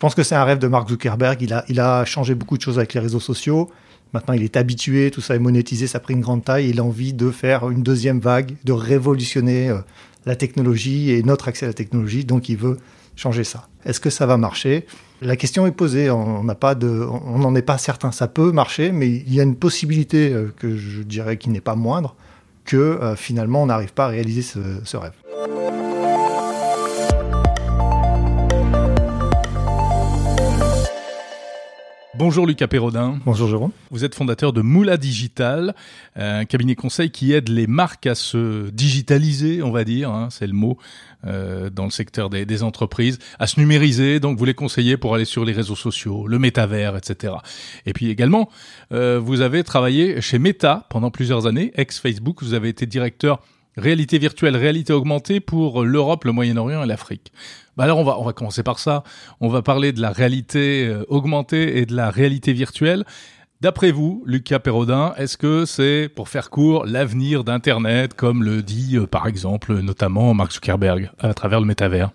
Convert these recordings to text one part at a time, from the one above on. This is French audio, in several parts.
pense que c'est un rêve de Mark Zuckerberg. Il a, il a changé beaucoup de choses avec les réseaux sociaux. Maintenant, il est habitué, tout ça est monétisé, ça a pris une grande taille. Il a envie de faire une deuxième vague, de révolutionner euh, la technologie et notre accès à la technologie. Donc, il veut changer ça. Est-ce que ça va marcher? La question est posée. On n'en est pas certain. Ça peut marcher, mais il y a une possibilité euh, que je dirais qui n'est pas moindre que euh, finalement on n'arrive pas à réaliser ce rêve. Bonjour Lucas Perrodin. Bonjour Jérôme. Vous êtes fondateur de Moula Digital, un cabinet conseil qui aide les marques à se digitaliser, on va dire, hein, c'est le mot, euh, dans le secteur des, des, entreprises, à se numériser. Donc vous les conseillez pour aller sur les réseaux sociaux, le métavers, etc. Et puis également, euh, vous avez travaillé chez Meta pendant plusieurs années, ex-Facebook. Vous avez été directeur réalité virtuelle, réalité augmentée pour l'Europe, le Moyen-Orient et l'Afrique. Bah alors on va on va commencer par ça. On va parler de la réalité euh, augmentée et de la réalité virtuelle. D'après vous, Lucas Perrodin, est-ce que c'est, pour faire court, l'avenir d'Internet, comme le dit euh, par exemple notamment Mark Zuckerberg à travers le métavers?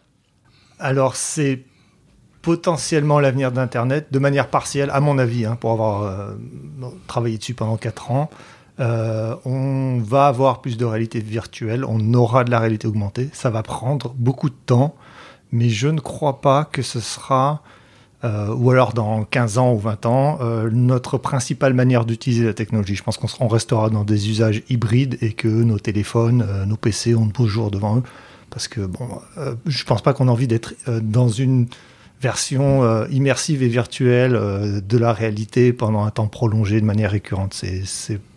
Alors c'est potentiellement l'avenir d'Internet, de manière partielle, à mon avis, hein, pour avoir euh, travaillé dessus pendant 4 ans. Euh, on va avoir plus de réalité virtuelle, on aura de la réalité augmentée. Ça va prendre beaucoup de temps, mais je ne crois pas que ce sera, euh, ou alors dans 15 ans ou 20 ans, euh, notre principale manière d'utiliser la technologie. Je pense qu'on restera dans des usages hybrides et que nos téléphones, nos PC ont de beaux jours devant eux. Parce que bon, je ne pense pas qu'on a envie d'être dans une version immersive et virtuelle de la réalité pendant un temps prolongé de manière récurrente.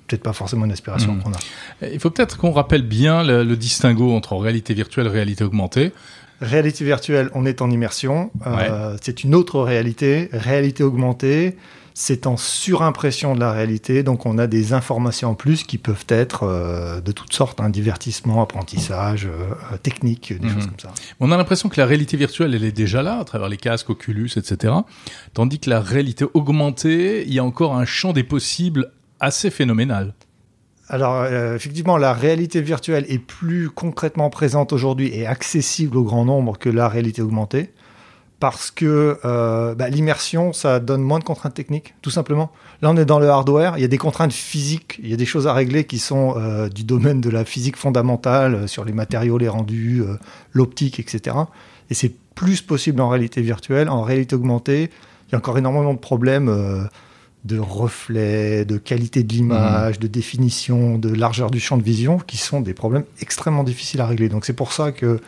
Peut-être pas forcément une aspiration mmh. qu'on a. Il faut peut-être qu'on rappelle bien le, le, distinguo entre réalité virtuelle et réalité augmentée. Réalité virtuelle, on est en immersion. Euh, ouais. C'est une autre réalité. Réalité augmentée, c'est en surimpression de la réalité. Donc on a des informations en plus qui peuvent être euh, de toutes sortes, hein, divertissement, apprentissage, euh, technique, des mmh. choses comme ça. On a l'impression que la réalité virtuelle, elle est déjà là, à travers les casques, Oculus, etc. Tandis que la réalité augmentée, il y a encore un champ des possibles assez phénoménal. Alors, euh, effectivement, la réalité virtuelle est plus concrètement présente aujourd'hui et accessible au grand nombre que la réalité augmentée. Parce que euh, bah, l'immersion, ça donne moins de contraintes techniques, tout simplement. Là, on est dans le hardware, il y a des contraintes physiques, il y a des choses à régler qui sont euh, du domaine de la physique fondamentale, sur les matériaux, les rendus, l'optique, etc. Et c'est plus possible en réalité virtuelle. En réalité augmentée, il y a encore énormément de problèmes de reflets, de qualité de l'image, mmh. de définition, de largeur du champ de vision, qui sont des problèmes extrêmement difficiles à régler. Donc c'est pour ça que,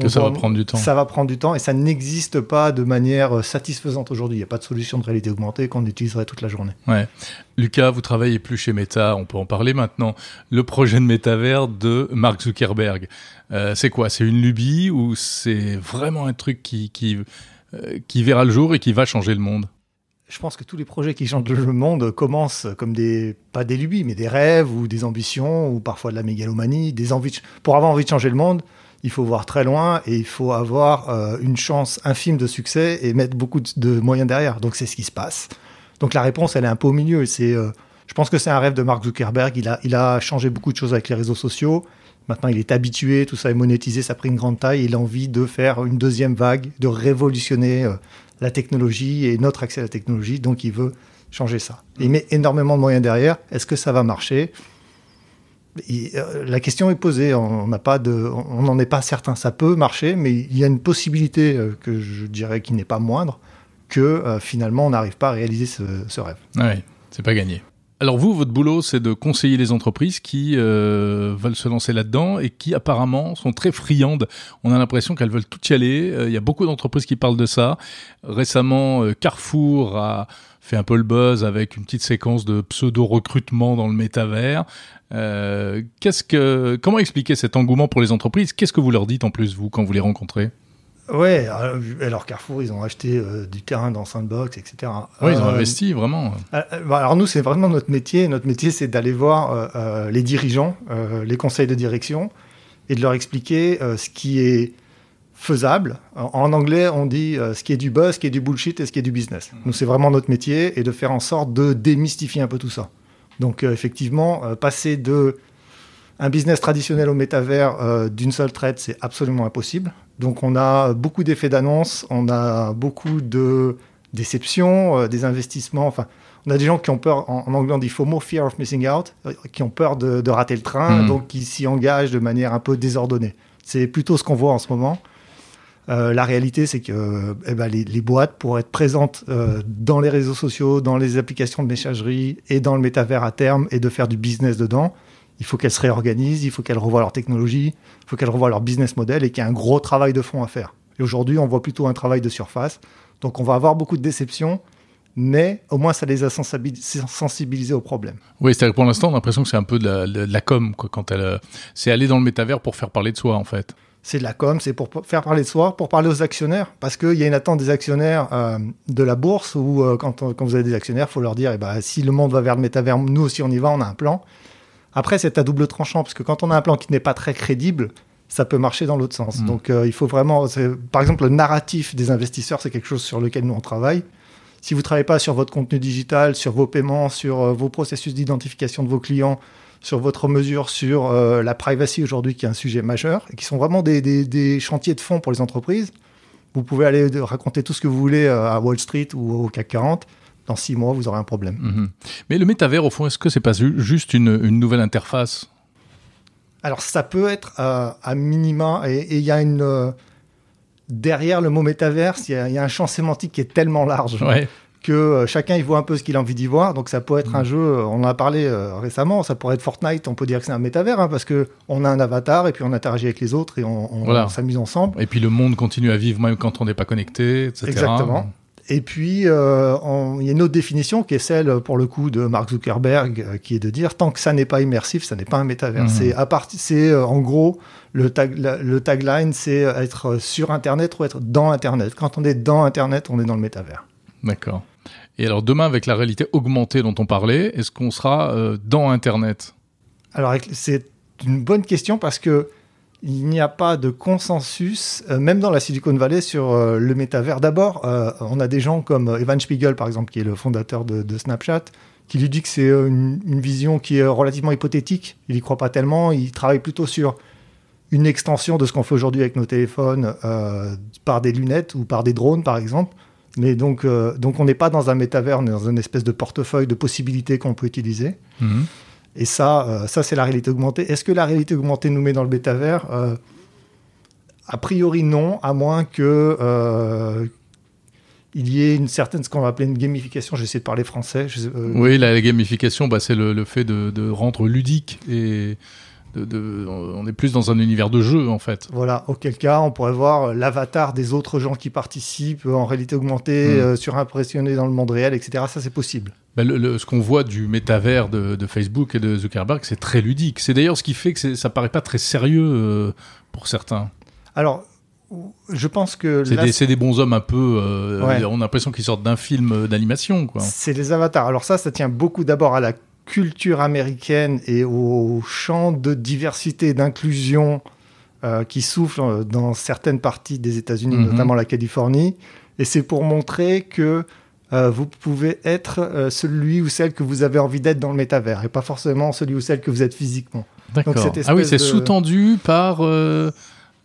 que ça va prendre du temps. Ça va prendre du temps et ça n'existe pas de manière satisfaisante aujourd'hui. Il n'y a pas de solution de réalité augmentée qu'on utiliserait toute la journée. Ouais. Lucas, vous travaillez plus chez Meta, on peut en parler maintenant. Le projet de métavers de Mark Zuckerberg, euh, c'est quoi? C'est une lubie ou c'est vraiment un truc qui, qui, euh, qui verra le jour et qui va changer le monde? Je pense que tous les projets qui changent le monde commencent comme des, pas des lubies, mais des rêves ou des ambitions ou parfois de la mégalomanie, des envies. Pour avoir envie de changer le monde, il faut voir très loin et il faut avoir euh, une chance infime de succès et mettre beaucoup de, de moyens derrière. Donc c'est ce qui se passe. Donc la réponse, elle est un peu au milieu. C'est, euh, je pense que c'est un rêve de Mark Zuckerberg. Il a, il a changé beaucoup de choses avec les réseaux sociaux. Maintenant, il est habitué, tout ça est monétisé, ça a pris une grande taille. Il a envie de faire une deuxième vague, de révolutionner euh, la technologie et notre accès à la technologie, donc il veut changer ça. Il met énormément de moyens derrière. Est-ce que ça va marcher? Euh, La question est posée. On n'en est pas certain. Ça peut marcher, mais il y a une possibilité euh, que je dirais qui n'est pas moindre que euh, finalement on n'arrive pas à réaliser ce, ce rêve. Oui, c'est pas gagné. Alors vous, votre boulot, c'est de conseiller les entreprises qui euh, veulent se lancer là-dedans et qui apparemment sont très friandes. On a l'impression qu'elles veulent tout y aller. Euh, il y a beaucoup d'entreprises qui parlent de ça. Récemment, euh, Carrefour a fait un peu le buzz avec une petite séquence de pseudo-recrutement dans le métavers. Qu'est-ce que, comment expliquer cet engouement pour les entreprises? Qu'est-ce que vous leur dites en plus, vous, quand vous les rencontrez? Ouais, alors Carrefour, ils ont acheté euh, du terrain dans Sandbox, etc. Oui, ils ont euh, investi vraiment. Euh, alors nous, c'est vraiment notre métier. Notre métier, c'est d'aller voir euh, les dirigeants, euh, les conseils de direction, et de leur expliquer euh, ce qui est faisable. En, en anglais, on dit euh, ce qui est du buzz, ce qui est du bullshit et ce qui est du business. Mmh. Nous, c'est vraiment notre métier, et de faire en sorte de démystifier un peu tout ça. Donc euh, effectivement, euh, passer de un business traditionnel au métavers euh, d'une seule traite, c'est absolument impossible. Donc on a beaucoup d'effets d'annonce, on a beaucoup de déceptions, euh, des investissements. Enfin, on a des gens qui ont peur, en, anglais on dit FOMO, Fear of Missing Out, euh, qui ont peur de, de rater le train, Mhm. donc qui s'y engagent de manière un peu désordonnée. C'est plutôt ce qu'on voit en ce moment. Euh, la réalité, c'est que eh ben, les, les boîtes, pour être présentes dans les réseaux sociaux, dans les applications de messagerie et dans le métavers à terme et de faire du business dedans, il faut qu'elles se réorganisent, il faut qu'elles revoient leur technologie, il faut qu'elles revoient leur business model et qu'il y ait un gros travail de fond à faire. Et aujourd'hui, on voit plutôt un travail de surface. Donc on va avoir beaucoup de déceptions, mais au moins ça les a sensibilis- sensibilisés au problème. Oui, c'est-à-dire que pour l'instant, on a l'impression que c'est un peu de la, de la com, quoi, quand elle, euh, c'est aller dans le métavers pour faire parler de soi, en fait. C'est de la com, c'est pour faire parler de soi, pour parler aux actionnaires, parce qu'il y a une attente des actionnaires euh, de la bourse où euh, quand, on- quand vous avez des actionnaires, il faut leur dire, eh ben, si le monde va vers le métavers, nous aussi on y va, on a un plan. Après, c'est à double tranchant, parce que quand on a un plan qui n'est pas très crédible, ça peut marcher dans l'autre sens. Mm. Donc euh, il faut vraiment, par exemple, le narratif des investisseurs, c'est quelque chose sur lequel nous on travaille. Si vous travaillez pas sur votre contenu digital, sur vos paiements, sur euh, vos processus d'identification de vos clients, sur votre mesure sur euh, la privacy aujourd'hui, qui est un sujet majeur, et qui sont vraiment des, des- des chantiers de fond pour les entreprises. Vous pouvez aller raconter tout ce que vous voulez à Wall Street ou au CAC 40. Dans six mois, vous aurez un problème. Mhm. Mais le métavers, au fond, est-ce que c'est pas ju- juste une, une nouvelle interface? Alors, ça peut être euh, à minima, et il y a une. euh, derrière le mot métaverse, il y, a- il y a un champ sémantique qui est tellement large Ouais. que euh, chacun y voit un peu ce qu'il a envie d'y voir. Donc, ça peut être un jeu, euh, on en a parlé récemment, ça pourrait être Fortnite, on peut dire que c'est un métavers, hein, parce que on a un avatar et puis on interagit avec les autres et on, on- Voilà. on s'amuse ensemble. Et puis le monde continue à vivre même quand on n'est pas connecté, etc. Exactement. Et puis, euh, on- il y a une autre définition qui est celle, pour le coup, de Mark Zuckerberg, euh, qui est de dire tant que ça n'est pas immersif, ça n'est pas un métavers. Mhm. C'est à partir, c'est euh, en gros le, tag, la- le tagline, c'est être sur Internet ou être dans Internet. Quand on est dans Internet, on est dans le métavers. D'accord. Et alors demain, avec la réalité augmentée dont on parlait, est-ce qu'on sera euh, dans Internet? Alors, c'est une bonne question parce que il n'y a pas de consensus, euh, même dans la Silicon Valley, sur euh, le métavers. D'abord, euh, on a des gens comme Evan Spiegel, par exemple, qui est le fondateur de, Snapchat, qui lui dit que c'est une, vision qui est relativement hypothétique. Il n'y croit pas tellement. Il travaille plutôt sur une extension de ce qu'on fait aujourd'hui avec nos téléphones par des lunettes ou par des drones, par exemple. Mais donc, donc on n'est pas dans un métavers, on est dans une espèce de portefeuille de possibilités qu'on peut utiliser. Mhm. Et ça, euh, ça c'est la réalité augmentée. Est-ce que la réalité augmentée nous met dans le métavers? Euh, A priori non, à moins que euh, il y ait une certaine, ce qu'on va appeler une gamification. J'essaie de parler français. euh, Oui, la, gamification, bah, c'est le, le fait de, de rendre ludique et de, de- on est plus dans un univers de jeu en fait. Voilà, auquel cas on pourrait voir l'avatar des autres gens qui participent en réalité augmentée, Mm. euh, surimpressionné dans le monde réel, etc. Ça c'est possible. Bah, le- le- ce qu'on voit du métavers de, de Facebook et de Zuckerberg, c'est très ludique. C'est d'ailleurs ce qui fait que ça paraît pas très sérieux euh, pour certains. Alors, je pense que C'est des, bons hommes un peu. euh, Ouais. On a l'impression qu'ils sortent d'un film euh, d'animation, quoi. C'est les avatars. Alors ça, ça tient beaucoup d'abord à la culture américaine et au champ de diversité et d'inclusion euh, qui souffle euh, dans certaines parties des États-Unis, Mhm. notamment la Californie. Et c'est pour montrer que euh, vous pouvez être euh, celui ou celle que vous avez envie d'être dans le métavers et pas forcément celui ou celle que vous êtes physiquement. D'accord. Ah oui, c'est de- sous-tendu par euh,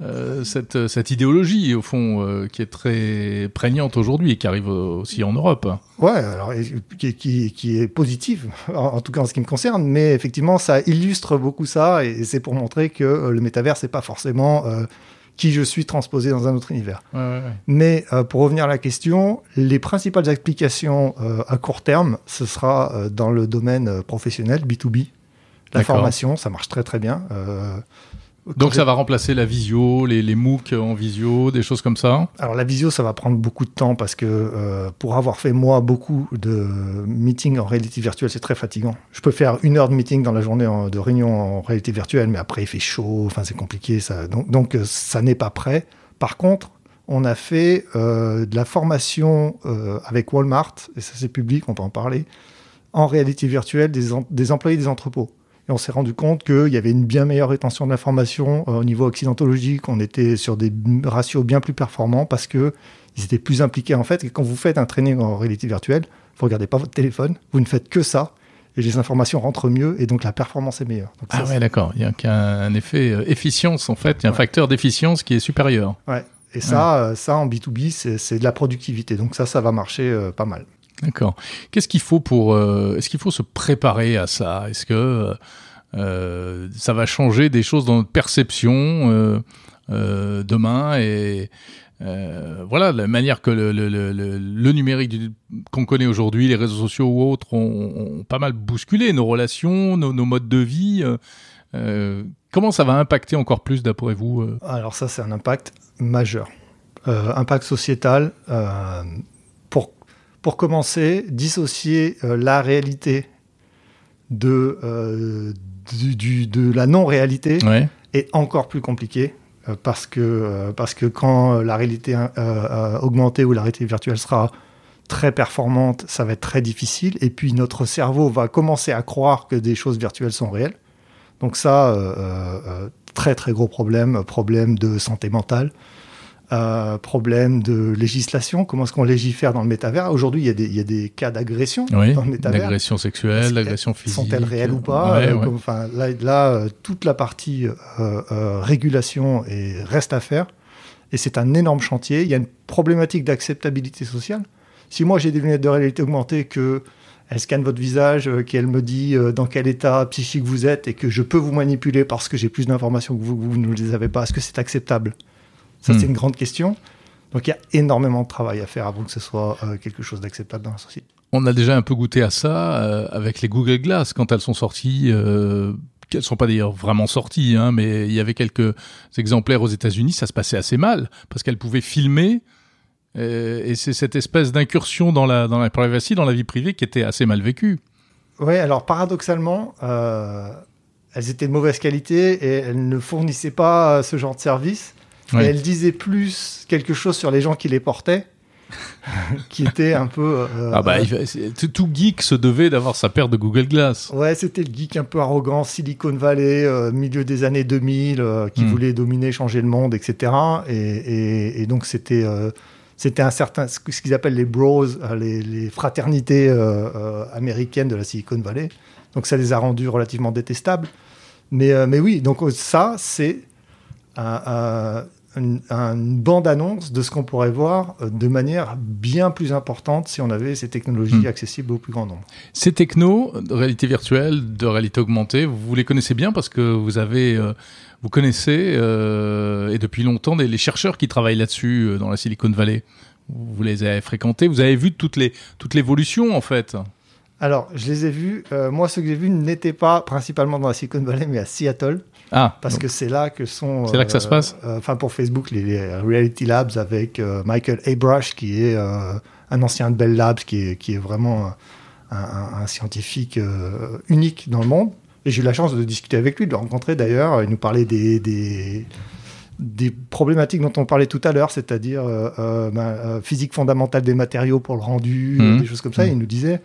euh, cette, cette idéologie, au fond, euh, qui est très prégnante aujourd'hui et qui arrive aussi en Europe. Ouais, alors qui, qui- qui est positive, en, en tout cas en ce qui me concerne, mais effectivement, ça illustre beaucoup ça, et c'est pour montrer que euh, le métavers, c'est pas forcément euh, qui je suis transposé dans un autre univers. Ouais, ouais, ouais. Mais pour revenir à la question, les principales applications à court terme, ce sera dans le domaine professionnel, B2B. La formation, ça marche très très bien. Donc ça va remplacer la visio, les, les MOOC en visio, des choses comme ça Alors la visio, ça va prendre beaucoup de temps parce que euh, pour avoir fait moi beaucoup de meetings en réalité virtuelle, c'est très fatigant. Je peux faire une heure de meeting dans la journée en- de réunion en réalité virtuelle, mais après il fait chaud, enfin c'est compliqué. Ça, donc, donc euh, ça n'est pas prêt. Par contre, on a fait euh, de la formation avec Walmart, et ça c'est public, on peut en parler, en réalité virtuelle des, des employés des entrepôts. Et on s'est rendu compte qu'il y avait une bien meilleure rétention de l'information euh, au niveau accidentologique. On était sur des ratios bien plus performants parce que ils étaient plus impliqués en fait. Et quand vous faites un training en réalité virtuelle, vous regardez pas votre téléphone, vous ne faites que ça. et les informations rentrent mieux et donc la performance est meilleure. Donc ah ça, ouais, d'accord. Il y a qu'un effet euh, efficience en fait. Il y a un Ouais. facteur d'efficience qui est supérieur. Ouais. Et ça, euh, ça en B2B, c'est c'est de la productivité. Donc ça, ça va marcher euh, pas mal. D'accord. Qu'est-ce qu'il faut pour euh, Est-ce qu'il faut se préparer à ça? Est-ce que euh, euh, ça va changer des choses dans notre perception euh, euh, demain et euh, voilà la manière que le, le, le, le- numérique qu'on connaît aujourd'hui, les réseaux sociaux ou autres, ont, ont pas mal bousculé nos relations, nos, nos modes de vie. comment ça va impacter encore plus, d'après vous Alors ça, c'est un impact majeur. Impact sociétal. Pour, commencer, dissocier euh, la réalité de, euh, du, du- de la non-réalité Ouais. est encore plus compliqué. euh, Parce que, parce que quand la réalité augmentée ou la réalité virtuelle sera très performante, ça va être très difficile. Et puis notre cerveau va commencer à croire que des choses virtuelles sont réelles. Donc ça, euh, euh, euh, très très gros problème, problème de santé mentale, euh, problème de législation. Comment est-ce qu'on légifère dans le métavers? Aujourd'hui, il y a des, il y a des cas d'agression Oui. dans le métavers. D'agression sexuelle, d'agression physique. Sont-elles réelles ou pas? Ouais, Euh, ouais. comme- enfin, Là, là, euh, toute la partie régulation est, reste à faire. Et c'est un énorme chantier. Il y a une problématique d'acceptabilité sociale. Si moi j'ai des lunettes de réalité augmentée, que elle scanne votre visage, qu'elle me dit dans quel état psychique vous êtes et que je peux vous manipuler parce que j'ai plus d'informations que vous, vous ne les avez pas, est-ce que c'est acceptable? Ça, Hmm. c'est une grande question. Donc il y a énormément de travail à faire avant que ce soit euh, quelque chose d'acceptable dans la société. On a déjà un peu goûté à ça euh, avec les Google Glass quand elles sont sorties. Euh, qu'elles sont pas d'ailleurs vraiment sorties, hein, mais il y avait quelques exemplaires aux États-Unis. Ça se passait assez mal parce qu'elles pouvaient filmer. euh, et c'est cette espèce d'incursion dans la dans la privacy, dans la vie privée, qui était assez mal vécue. Oui, alors paradoxalement, elles étaient de mauvaise qualité et elles ne fournissaient pas ce genre de service. Ouais. Et elles disaient plus quelque chose sur les gens qui les portaient, qui était un peu. euh, ah bah, euh, tout- geek se devait d'avoir sa paire de Google Glass. Ouais, c'était le geek un peu arrogant, Silicon Valley, euh, milieu des années 2000, euh, qui Mm. voulait dominer, changer le monde, etc. Et, et- et donc c'était euh, c'était un certain ce qu'ils appellent les bros, les, les fraternités euh, euh, américaines de la Silicon Valley. Donc ça les a rendus relativement détestables. Mais euh, mais oui, donc ça c'est un- un- une, une bande-annonce de ce qu'on pourrait voir euh, de manière bien plus importante si on avait ces technologies Mm. accessibles au plus grand nombre. Ces technos de réalité virtuelle, de réalité augmentée, vous les connaissez bien parce que vous avez, euh, vous connaissez euh, et depuis longtemps des, les chercheurs qui travaillent là-dessus euh, dans la Silicon Valley. Vous les avez fréquentés, vous avez vu toutes les toute l'évolution en fait. Alors, je les ai vus. euh, moi, ceux que j'ai vus n'étaient pas principalement dans la Silicon Valley, mais à Seattle, Ah, parce que c'est là que sont. C'est là que ça se passe? euh, Enfin, pour Facebook, les, les Reality Labs avec euh, Michael Abrush, qui est euh, un ancien de Bell Labs, qui est, qui est vraiment un, un- un scientifique euh, unique dans le monde. Et j'ai eu la chance de discuter avec lui, de le rencontrer d'ailleurs. Il nous parlait des, des, des problématiques dont on parlait tout à l'heure, c'est-à-dire euh, euh, ben, euh, physique fondamentale des matériaux pour le rendu, Mhm. des choses comme ça. Mhm. Il nous disait,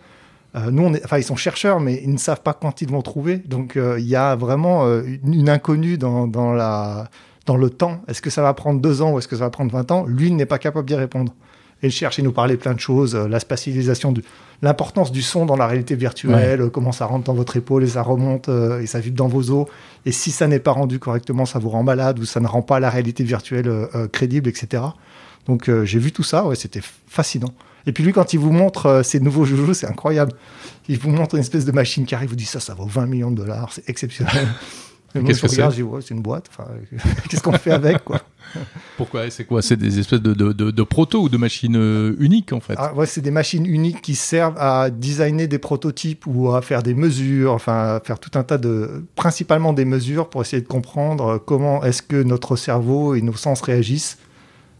euh, nous, on est, enfin, ils sont chercheurs, mais ils ne savent pas quand ils vont trouver. Donc, euh, il y a vraiment euh, une, une inconnue dans, dans, la, dans le temps. Est-ce que ça va prendre deux ans ou est-ce que ça va prendre 20 ans? Lui il n'est pas capable d'y répondre. Et il cherche, il nous parlait plein de choses, la spatialisation, du- l'importance du son dans la réalité virtuelle, comment ça rentre dans votre épaule et ça remonte et ça vibre dans vos os. Et si ça n'est pas rendu correctement, ça vous rend malade ou ça ne rend pas la réalité virtuelle crédible, etc. Donc euh, j'ai vu tout ça, ouais, c'était fascinant. Et puis lui, quand il vous montre euh, ces nouveaux joujoux, c'est incroyable. Il vous montre une espèce de machine qui arrive, il vous dit ça, ça vaut 20 millions de dollars, c'est exceptionnel. Qu'est-ce je que c'est dis, ouais, c'est une boîte. Qu'est-ce qu'on fait avec quoi? Pourquoi? C'est quoi? C'est des espèces de, de, de, de proto ou de machines euh, uniques en fait? Ah, ouais, C'est des machines uniques qui servent à designer des prototypes ou à faire des mesures, enfin à faire tout un tas de, principalement des mesures pour essayer de comprendre comment est-ce que notre cerveau et nos sens réagissent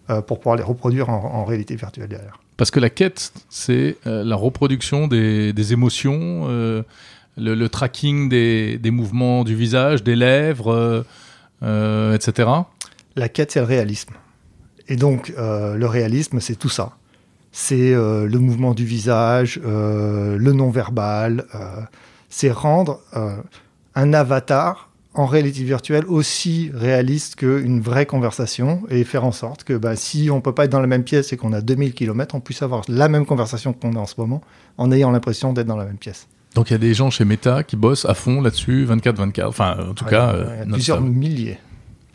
euh, pour pouvoir les reproduire en, en réalité virtuelle derrière. Parce que la quête, c'est euh, la reproduction des, des émotions, euh, le, le tracking des, des mouvements du visage, des lèvres, etc. La quête, c'est le réalisme. Et donc, le réalisme, c'est tout ça. C'est le mouvement du visage, le non-verbal. c'est rendre un avatar en réalité virtuelle aussi réaliste qu'une vraie conversation et faire en sorte que bah, si on peut pas être dans la même pièce et qu'on a 2000 km, on puisse avoir la même conversation qu'on a en ce moment en ayant l'impression d'être dans la même pièce. Donc il y a des gens chez Meta qui bossent à fond là-dessus, 24-24, enfin en tout Ouais, cas... ouais, euh, plusieurs milliers.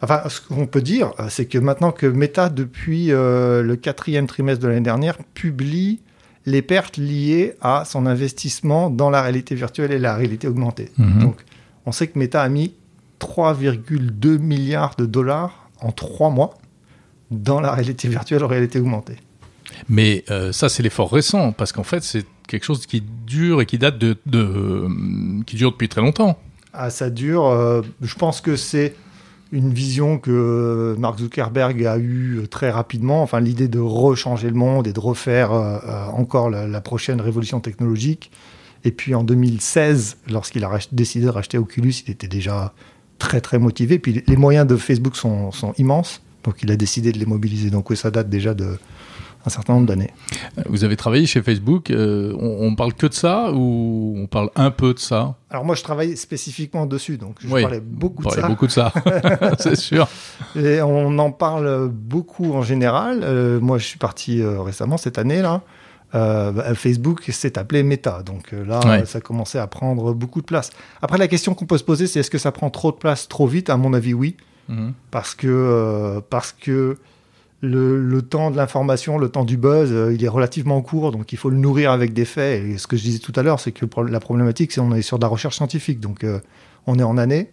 Enfin, ce qu'on peut dire, euh, c'est que maintenant que Meta, depuis euh, le quatrième trimestre de l'année dernière, publie les pertes liées à son investissement dans la réalité virtuelle et la réalité augmentée. Mhm. Donc, on sait que Meta a mis 3,2 milliards de dollars en trois mois dans la réalité virtuelle et réalité augmentée. Mais euh, ça, c'est l'effort récent, parce qu'en fait, c'est quelque chose qui dure et qui date de, de euh, qui dure depuis très longtemps. Ah, ça dure. euh, je pense que c'est une vision que Mark Zuckerberg a eue très rapidement. Enfin, l'idée de rechanger le monde et de refaire euh, encore la, la prochaine révolution technologique. Et puis en 2016, lorsqu'il a décidé de racheter Oculus, il était déjà très très motivé. Puis les moyens de Facebook sont, sont immenses, donc il a décidé de les mobiliser. Donc oui, ça date déjà de un certain nombre d'années. Vous avez travaillé chez Facebook, euh, on, on parle que de ça ou on parle un peu de ça? Alors moi, je travaille spécifiquement dessus, donc je Oui, parlais beaucoup de ça. beaucoup de ça, c'est sûr. Et on en parle beaucoup en général. Euh, moi, je suis parti euh, récemment cette année là. Euh, bah, Facebook s'est appelé Meta, donc euh, là, Ouais. ça commençait à prendre beaucoup de place. Après, la question qu'on peut se poser, c'est est-ce que ça prend trop de place trop vite? À mon avis, oui, Mhm. parce que euh, parce que le, le temps de l'information, le temps du buzz, euh, il est relativement court, donc il faut le nourrir avec des faits. Et ce que je disais tout à l'heure, c'est que la problématique, c'est qu'on est sur de la recherche scientifique, donc on est en année.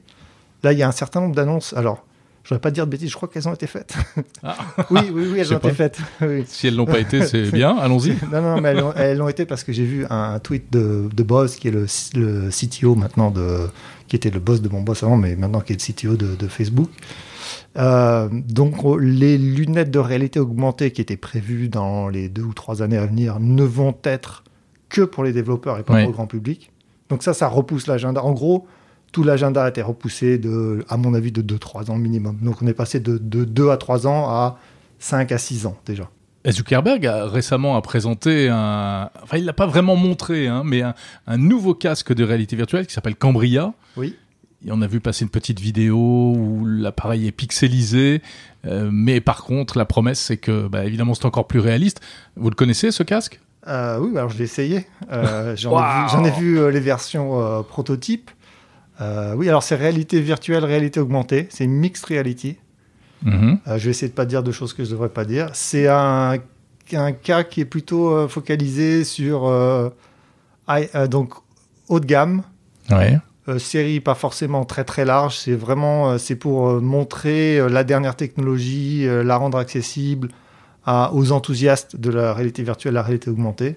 Là, il y a un certain nombre d'annonces. Alors, je ne voudrais pas dire de bêtises, je crois qu'elles ont été faites. Ah. oui, oui, oui, elles ont été faites. Oui. Si elles l'ont pas été, c'est bien, allons-y. Non, non, mais elles l'ont- elles l'ont été parce que j'ai vu un tweet de, de Boss, qui est le, le CTO maintenant, de, qui était le boss de mon boss avant, mais maintenant qui est le CTO de, de Facebook. Euh, donc, oh, les lunettes de réalité augmentée qui étaient prévues dans les deux ou trois années à venir ne vont être que pour les développeurs et pas pour le grand public. Donc ça, ça repousse l'agenda. En gros, tout l'agenda a été repoussé de, à mon avis, de 2-3 ans minimum. Donc on est passé de, de 2 à 3 ans à 5 à 6 ans déjà. Zuckerberg a récemment a présenté un, enfin il l'a pas vraiment montré, hein, mais un, un nouveau casque de réalité virtuelle qui s'appelle Cambria. Oui. Et on a vu passer une petite vidéo où l'appareil est pixelisé, euh, mais par contre la promesse c'est que, bah, évidemment, c'est encore plus réaliste. Vous le connaissez ce casque? Euh, oui, alors je l'ai essayé. Euh, J'en ai vu, ai vu, les versions prototypes. Euh, oui, alors c'est réalité virtuelle, réalité augmentée. C'est mixed reality. Mhm. Euh, je vais essayer de pas dire de choses que je devrais pas dire. C'est un, un cas qui est plutôt euh, focalisé sur high- donc haut de gamme. Ouais. Série pas forcément très très large, c'est vraiment c'est pour montrer la dernière technologie, la rendre accessible à, aux enthousiastes de la réalité virtuelle, la réalité augmentée.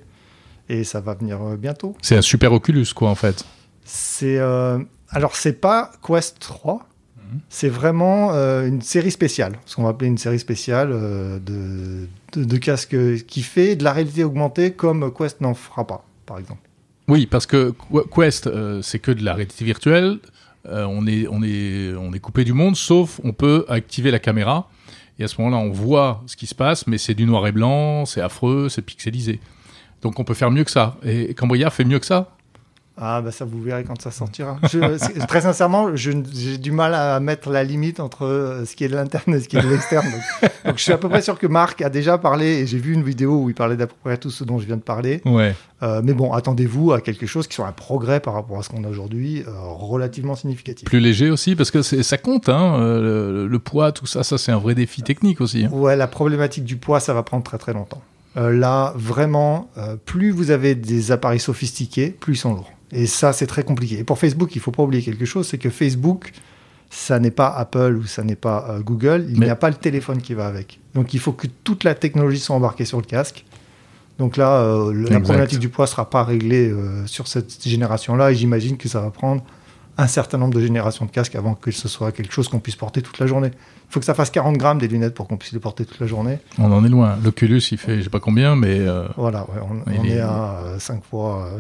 Et ça va venir bientôt. C'est un super Oculus, quoi, en fait. C'est euh, alors c'est pas Quest 3, c'est vraiment euh, une série spéciale, ce qu'on va appeler une série spéciale euh, de, de, de casques qui fait de la réalité augmentée comme Quest n'en fera pas, par exemple. Oui, parce que Qu- Quest, euh, c'est que de la réalité virtuelle. On, est, on, est, on est coupé du monde, sauf on peut activer la caméra. Et à ce moment-là, on voit ce qui se passe, mais c'est du noir et blanc, c'est affreux, c'est pixelisé. Donc on peut faire mieux que ça. Et Cambria fait mieux que ça Ah, bah ça, vous verrez quand ça sortira. Je- très sincèrement, j'ai du mal à mettre la limite entre euh, ce qui est de l'interne et ce qui est de l'externe. Donc, donc je suis à peu près sûr que Marc a déjà parlé, et j'ai vu une vidéo où il parlait d'à peu près tout ce dont je viens de parler. Ouais. Euh, mais bon, attendez-vous à quelque chose qui soit un progrès par rapport à ce qu'on a aujourd'hui, euh, relativement significatif. Plus léger aussi, parce que ça compte, hein, le, le poids, tout ça, ça c'est un vrai défi technique aussi. hein. Ouais, la problématique du poids, ça va prendre très très longtemps. Euh, là, vraiment, plus vous avez des appareils sophistiqués, plus ils sont lourds. Et ça, c'est très compliqué. Et pour Facebook, il faut pas oublier quelque chose, c'est que Facebook, ça n'est pas Apple ou ça n'est pas euh, Google, il n'y a pas le téléphone qui va avec. Donc il faut que toute la technologie soit embarquée sur le casque. Donc là, euh, le- la problématique du poids sera pas réglée euh, sur cette génération-là, et j'imagine que ça va prendre un certain nombre de générations de casques avant que ce soit quelque chose qu'on puisse porter toute la journée. Il faut que ça fasse 40 grammes des lunettes pour qu'on puisse les porter toute la journée. On en est loin. L'Oculus, il fait je sais pas combien, mais... Voilà, ouais, on, Il on est- est à 5 fois.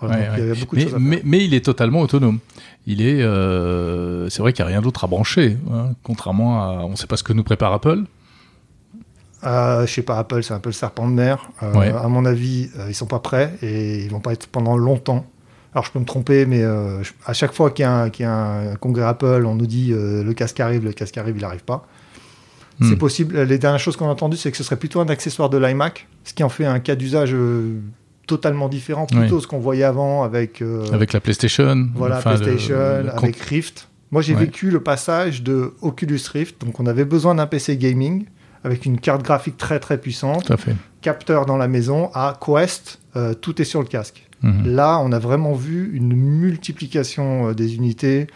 Voilà, Ouais, donc il y a ouais. beaucoup de mais, choses à faire. mais, mais il est totalement autonome. Il est, euh, c'est vrai qu'il n'y a rien d'autre à brancher, hein, contrairement à, on ne sait pas ce que nous prépare Apple. Euh, je sais pas, Apple, c'est un peu le serpent de mer. Euh, Ouais. À mon avis, euh, ils sont pas prêts et ils vont pas être pendant longtemps. Alors je peux me tromper, mais euh, je- à chaque fois qu'il y, a un- qu'il y a un congrès Apple, on nous dit le casque arrive, le casque arrive, il n'arrive pas. Hmm. C'est possible. Les dernières choses qu'on a entendues, c'est que ce serait plutôt un accessoire de l'iMac, ce qui en fait un cas d'usage totalement différent, plutôt Oui. ce qu'on voyait avant avec, euh, Avec la PlayStation. voilà, enfin, PlayStation, le avec Rift. Moi, j'ai Ouais. vécu le passage de Oculus Rift, donc on avait besoin d'un PC gaming avec une carte graphique très très puissante, Tout à fait. capteur dans la maison, à Quest, euh, tout est sur le casque. Mhm. Là, on a vraiment vu une multiplication euh, des unités.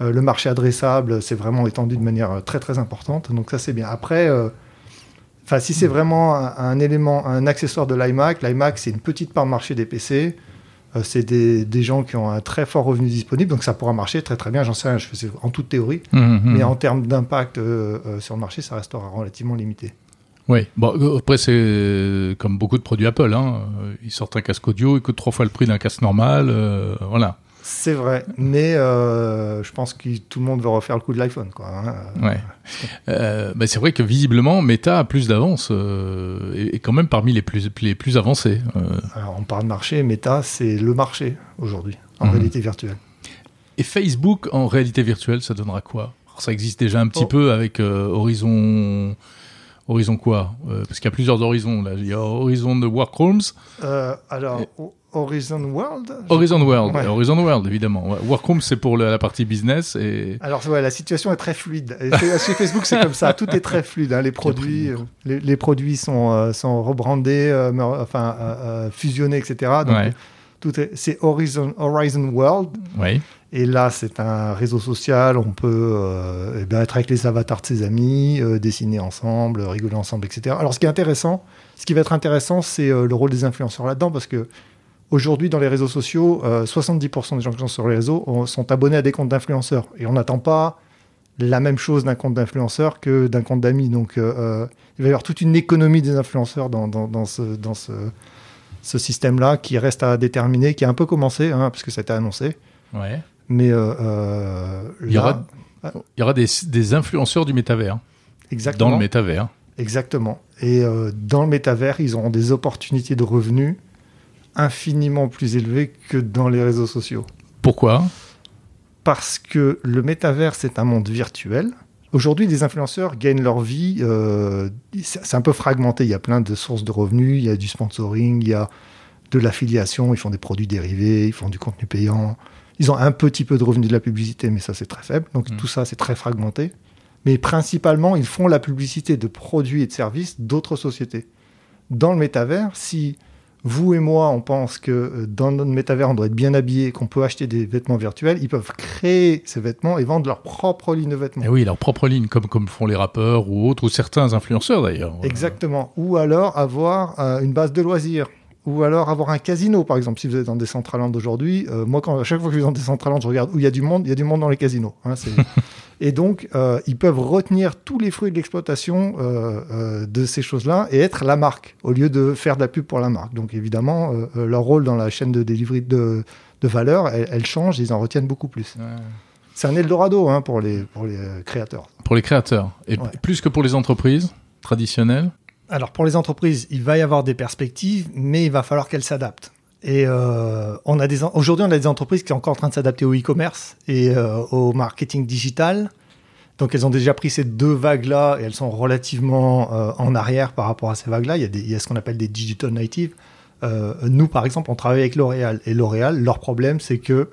Euh, le marché adressable s'est vraiment étendu de manière très très importante. Donc ça, c'est bien. Après, enfin, si c'est vraiment un, un élément, un accessoire de l'iMac, l'iMac, c'est une petite part de marché des PC. Euh, c'est des, des gens qui ont un très fort revenu disponible, donc ça pourra marcher très très bien. J'en sais rien, je fais en toute théorie. Mhm, Mais mhm. en termes d'impact euh, euh, sur le marché, ça restera relativement limité. Oui, bon, après c'est comme beaucoup de produits Apple, hein. Ils sortent un casque audio, il coûte trois fois le prix d'un casque normal, voilà. C'est vrai, mais euh, je pense que tout le monde veut refaire le coup de l'iPhone. Quoi, hein. Ouais. Euh, bah, c'est vrai que visiblement Meta a plus d'avance euh, et, et quand même parmi les plus les plus avancés. Alors, on parle de marché, Meta, c'est le marché aujourd'hui, en Mhm. réalité virtuelle. et Facebook en réalité virtuelle, ça donnera quoi? Alors, Ça existe déjà un petit Oh. peu avec Horizon. Horizon quoi? Parce qu'il y a plusieurs horizons là. Il y a Horizon de Workrooms, alors, Et- Horizon World Horizon World, Ouais. Horizon World évidemment. Ouais, Workrooms c'est pour la, la partie business et Alors, ouais, la situation est très fluide. Et chez, Facebook, c'est comme ça. Tout est très fluide. hein. Les produits, euh, les, les produits sont, euh, sont rebrandés, euh, enfin, euh, fusionnés, etc. Donc, ouais, tout est, c'est Horizon, Horizon World. ouais. Et là, c'est un réseau social. On peut eh ben, être avec les avatars de ses amis, dessiner ensemble, rigoler ensemble, etc. Alors, ce qui est intéressant, ce qui va être intéressant, c'est le rôle des influenceurs là-dedans, parce que aujourd'hui, dans les réseaux sociaux, euh, 70% des gens qui sont sur les réseaux ont- sont abonnés à des comptes d'influenceurs. Et on n'attend pas la même chose d'un compte d'influenceur que d'un compte d'amis. Donc, euh, euh, il va y avoir toute une économie des influenceurs dans, dans, dans ce, dans ce, ce système-là qui reste à déterminer, qui a un peu commencé, hein, parce que ça a été annoncé. ouais. Mais euh, euh, Il y là- aura- Il y aura des, des influenceurs du métavers exactement, dans le métavers. exactement. Et euh, dans le métavers, ils auront des opportunités de revenus infiniment plus élevées que dans les réseaux sociaux. Pourquoi? Parce que le métavers, c'est un monde virtuel. Aujourd'hui, les influenceurs gagnent leur vie. euh, c'est un peu fragmenté. Il y a plein de sources de revenus. Il y a du sponsoring, il y a de l'affiliation. Ils font des produits dérivés, ils font du contenu payant. Ils ont un petit peu de revenus de la publicité, mais ça, c'est très faible. Donc, Mm. tout ça, c'est très fragmenté. Mais principalement, ils font la publicité de produits et de services d'autres sociétés. Dans le métavers, si vous et moi, on pense que euh, dans notre métavers, on doit être bien habillé, qu'on peut acheter des vêtements virtuels, ils peuvent créer ces vêtements et vendre leur propre ligne de vêtements. Eh oui, leur propre ligne, comme, comme font les rappeurs ou autres, ou certains influenceurs d'ailleurs. Exactement. Ou alors avoir euh, une base de loisirs. Ou alors avoir un casino, par exemple. Si vous êtes dans des Decentraland aujourd'hui, euh, moi, quand, à chaque fois que je vais dans des Decentraland, je regarde où il y a du monde, il y a du monde dans les casinos. hein, et donc, euh, ils peuvent retenir tous les fruits de l'exploitation euh, euh, de ces choses-là et être la marque, au lieu de faire de la pub pour la marque. Donc, évidemment, leur rôle dans la chaîne de delivery de, de valeur, elle, elle change, ils en retiennent beaucoup plus. Ouais. C'est un Eldorado hein, pour les, pour les créateurs. Pour les créateurs. Et Ouais. plus que pour les entreprises traditionnelles? Alors pour les entreprises, il va y avoir des perspectives, mais il va falloir qu'elles s'adaptent. Et euh, aujourd'hui, on a des entreprises qui sont encore en train de s'adapter au e-commerce et euh, au marketing digital. Donc elles ont déjà pris ces deux vagues-là et elles sont relativement euh, en arrière par rapport à ces vagues-là. Il il y a ce qu'on appelle des digital natives. Nous, par exemple, on travaille avec L'Oréal. Et L'Oréal, leur problème, c'est que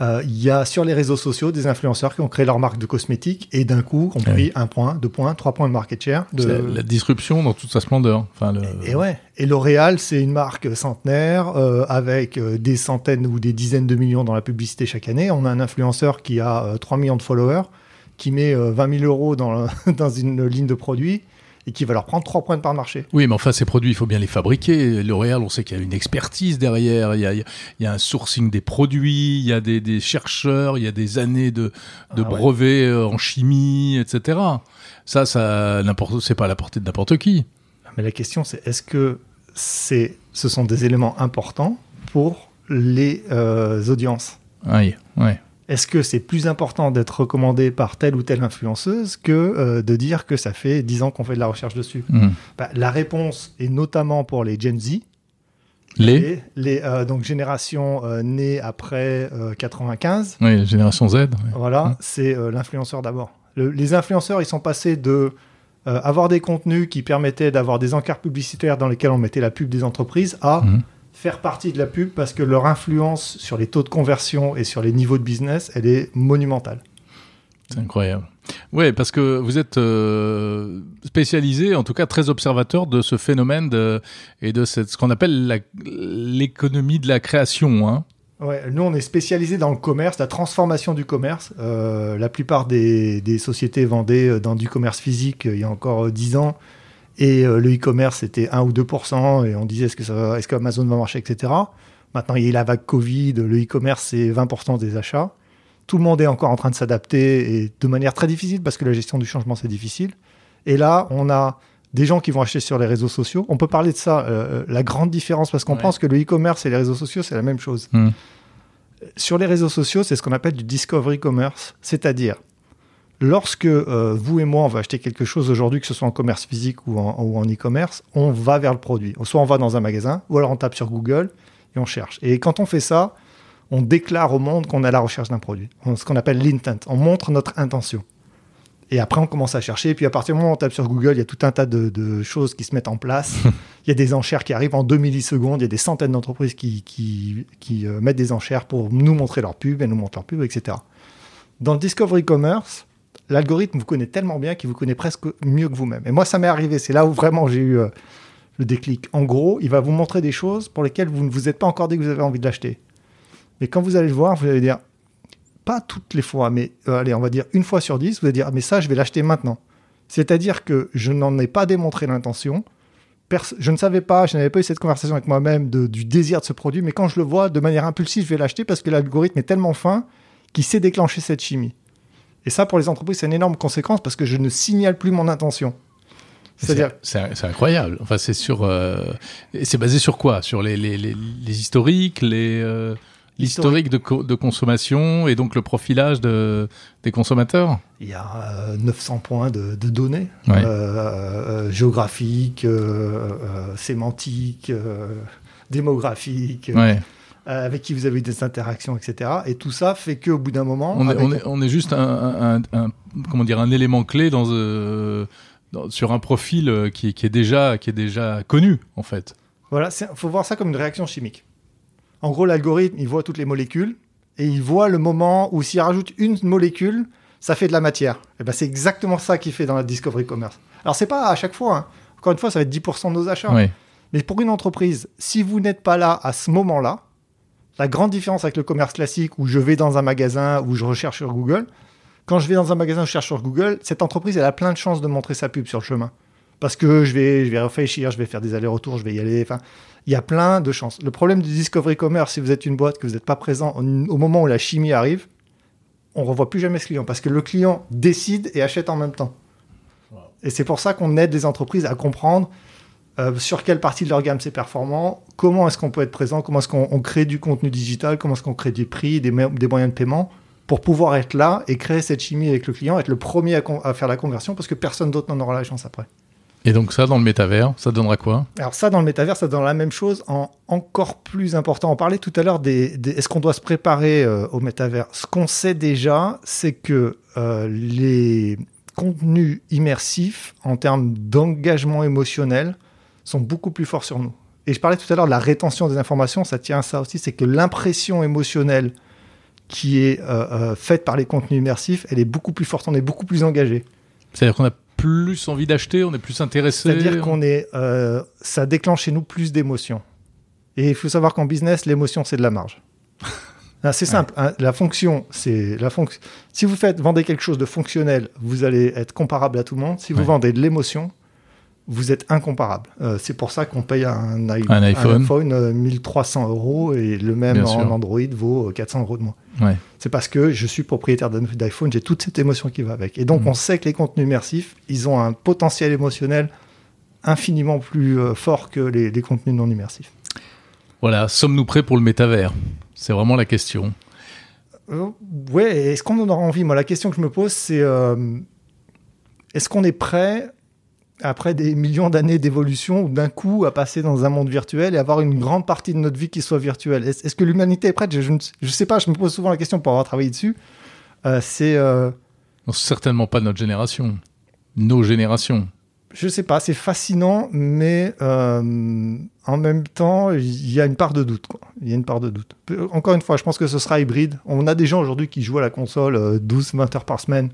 euh, il y a sur les réseaux sociaux des influenceurs qui ont créé leur marque de cosmétiques et d'un coup ont Ah pris un point, deux points, trois points de market share. De... C'est La, la disruption dans toute sa splendeur. Enfin, le... Et ouais. Et L'Oréal, c'est une marque centenaire euh, avec euh, des centaines ou des dizaines de millions dans la publicité chaque année. On a un influenceur qui a euh, 3 millions de followers, qui met euh, 20 000 euros dans, le- dans une ligne de produits et qui va leur prendre 3 points de part de marché. Oui, mais enfin, ces produits, il faut bien les fabriquer. L'Oréal, on sait qu'il y a une expertise derrière, il y a, il y un sourcing des produits, il y a des, des chercheurs, il y a des années de, de Ah brevets euh, en chimie, etc. Ça, ça, n'importe, c'est pas à la portée de n'importe qui. Mais la question, c'est est-ce que c'est, ce sont des éléments importants pour les euh, audiences? Oui, ouais. Est-ce que c'est plus important d'être recommandé par telle ou telle influenceuse que euh, de dire que ça fait 10 ans qu'on fait de la recherche dessus? Hmm. Bah, La réponse est notamment pour les Gen Z, Les, et les euh, donc génération euh, née après euh, 95. oui, génération Z. ouais. Voilà, Mm. c'est l'influenceur d'abord. Le- les influenceurs, ils sont passés de avoir des contenus qui permettaient d'avoir des encarts publicitaires dans lesquels on mettait la pub des entreprises à Mhm. Faire partie de la pub parce que leur influence sur les taux de conversion et sur les niveaux de business, elle est monumentale. C'est incroyable. Oui, parce que vous êtes euh, spécialisé, en tout cas très observateur de ce phénomène de, et de cette, ce qu'on appelle l'économie de la création. Hein. Ouais, nous, on est spécialisé dans le commerce, la transformation du commerce. Euh, la plupart des, des, sociétés vendaient euh, dans du commerce physique il y a encore 10 ans. Et le e-commerce, c'était 1 ou 2% et on disait est-ce que ça, est-ce qu'Amazon va marcher, etc. Maintenant, il y a la vague Covid, le e-commerce, c'est 20 des achats tout le monde est encore en train de s'adapter et de manière très difficile parce que la gestion du changement c'est difficile. Et là, on a des gens qui vont acheter sur les réseaux sociaux. On peut parler de ça, euh, la grande différence parce qu'on pense que le e-commerce et les réseaux sociaux c'est la même chose. Hmm. Sur les réseaux sociaux, c'est ce qu'on appelle du discovery commerce, c'est-à-dire lorsque euh, vous et moi on va acheter quelque chose aujourd'hui, que ce soit en commerce physique ou en e-commerce, on va vers le produit. Soit on va dans un magasin, ou alors on tape sur Google et on cherche. Et quand on fait ça, on déclare au monde qu'on est à la recherche d'un produit. Ce qu'on appelle l'intent. On montre notre intention. Et après, on commence à chercher. Et puis, à partir du moment où on tape sur Google, il y a tout un tas de, choses qui se mettent en place. il y a des enchères qui arrivent en 2 millisecondes. Il y a des centaines d'entreprises qui, qui, euh, mettent des enchères pour nous montrer leur pub et nous montrer leur pub, etc. Dans le Discovery Commerce, l'algorithme vous connaît tellement bien qu'il vous connaît presque mieux que vous-même. Et moi, ça m'est arrivé. C'est là où vraiment j'ai eu euh, le déclic. En gros, il va vous montrer des choses pour lesquelles vous ne vous êtes pas encore dit que vous avez envie de l'acheter. Mais quand vous allez le voir, vous allez dire, pas toutes les fois, mais euh, allez, on va dire une fois sur dix, vous allez dire, ah, mais ça, je vais l'acheter maintenant. C'est-à-dire que je n'en ai pas démontré l'intention. Je ne savais pas, je n'avais pas eu cette conversation avec moi-même du désir de ce produit, mais quand je le vois de manière impulsive, je vais l'acheter parce que l'algorithme est tellement fin qu'il sait déclencher cette chimie. Et ça, pour les entreprises, c'est une énorme conséquence parce que je ne signale plus mon intention. C'est-à-dire, c'est incroyable. Enfin, c'est sur, euh, c'est basé sur quoi? Sur les, les, les, les historiques, les. Euh, L'historique de, de, consommation et donc le profilage de, des consommateurs? Il y a 900 euh, points de, de données euh, euh, géographiques, sémantiques, démographiques. Avec qui vous avez eu des interactions, etc. Et tout ça fait qu'au bout d'un moment, on, est, on, est, juste un, un, comment dire un élément clé dans, dans sur un profil qui, qui, est déjà qui est déjà connu en fait. Voilà, il faut voir ça comme une réaction chimique. En gros, l'algorithme, il voit toutes les molécules et il voit le moment où s'il rajoute une molécule, ça fait de la matière. Et ben, c'est exactement ça qu'il fait dans la Discovery Commerce. Alors, c'est pas à chaque fois. Hein. Encore une fois, ça va être 10% de nos achats. Mais pour une entreprise, si vous n'êtes pas là à ce moment-là, la grande différence avec le commerce classique où je vais dans un magasin, où je recherche sur Google, quand je vais dans un magasin, je cherche sur Google, cette entreprise, elle a plein de chances de montrer sa pub sur le chemin parce que je vais, je vais réfléchir, je vais faire des allers-retours, je vais y aller. Enfin, il y a plein de chances. Le problème du Discovery Commerce, si vous êtes une boîte, que vous n'êtes pas présent au, moment où la chimie arrive, on ne revoit plus jamais ce client parce que le client décide et achète en même temps. Et c'est pour ça qu'on aide les entreprises à comprendre euh, sur quelle partie de leur gamme c'est performant, comment est-ce qu'on peut être présent, comment est-ce qu'on crée du contenu digital, comment est-ce qu'on crée des prix, des, des moyens de paiement pour pouvoir être là et créer cette chimie avec le client, être le premier à, à faire la conversion parce que personne d'autre n'en aura la chance après. Et donc ça, dans le métavers, ça donnera quoi? Alors ça, dans le métavers, ça donnera la même chose en encore plus important. On parlait tout à l'heure des, est-ce qu'on doit se préparer euh, au métavers? Ce qu'on sait déjà, c'est que euh, les contenus immersifs, en termes d'engagement émotionnel, sont beaucoup plus forts sur nous. Et je parlais tout à l'heure de la rétention des informations, ça tient à ça aussi, c'est que l'impression émotionnelle qui est euh, faite par les contenus immersifs, elle est beaucoup plus forte, on est beaucoup plus engagé. C'est-à-dire qu'on a plus envie d'acheter, on est plus intéressé. C'est-à-dire qu'on est, euh, ça déclenche chez nous plus d'émotions. Et il faut savoir qu'en business, l'émotion c'est de la marge. Ah, c'est simple. Hein, la fonction, c'est la fonction. Si vous faites vendez quelque chose de fonctionnel, vous allez être comparable à tout le monde. Si vous vendez de l'émotion, vous êtes incomparable. Euh, c'est pour ça qu'on paye un, iPhone, 1300 euh, euros et le même en Android vaut 400 euh, euros de moins. C'est parce que je suis propriétaire d'iPhone, j'ai toute cette émotion qui va avec. Et donc, mm. on sait que les contenus immersifs, ils ont un potentiel émotionnel infiniment plus fort que les, les, contenus non immersifs. Voilà, sommes-nous prêts pour le métavers? C'est vraiment la question. ouais, est-ce qu'on en aura envie? Moi, la question que je me pose, c'est est-ce qu'on est prêt après des millions d'années d'évolution, d'un coup, à passer dans un monde virtuel et avoir une grande partie de notre vie qui soit virtuelle. Est-ce que l'humanité est prête? Je ne sais pas, je me pose souvent la question pour avoir travaillé dessus. Euh, c'est. Euh, certainement pas notre génération. Nos générations. je sais pas, c'est fascinant, mais euh, en même temps, il y a une part de doute. Quoi. Il y a une part de doute. Encore une fois, je pense que ce sera hybride. On a des gens aujourd'hui qui jouent à la console 12-20 euh, heures par semaine.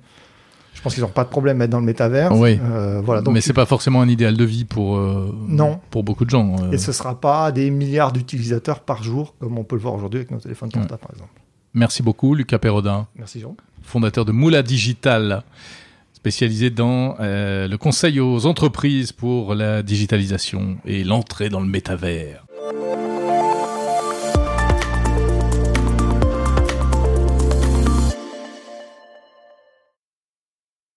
Je pense qu'ils n'ont pas de problème à être dans le métavers. Oui. Euh, voilà, donc mais c'est pas forcément un idéal de vie pour, non. pour beaucoup de gens. Et ce ne sera pas des milliards d'utilisateurs par jour, comme on peut le voir aujourd'hui avec nos téléphones portables, par exemple. Merci beaucoup, Lucas Perrodin. Merci, Jean. Fondateur de Moula Digital spécialisé dans euh, le conseil aux entreprises pour la digitalisation et l'entrée dans le métavers.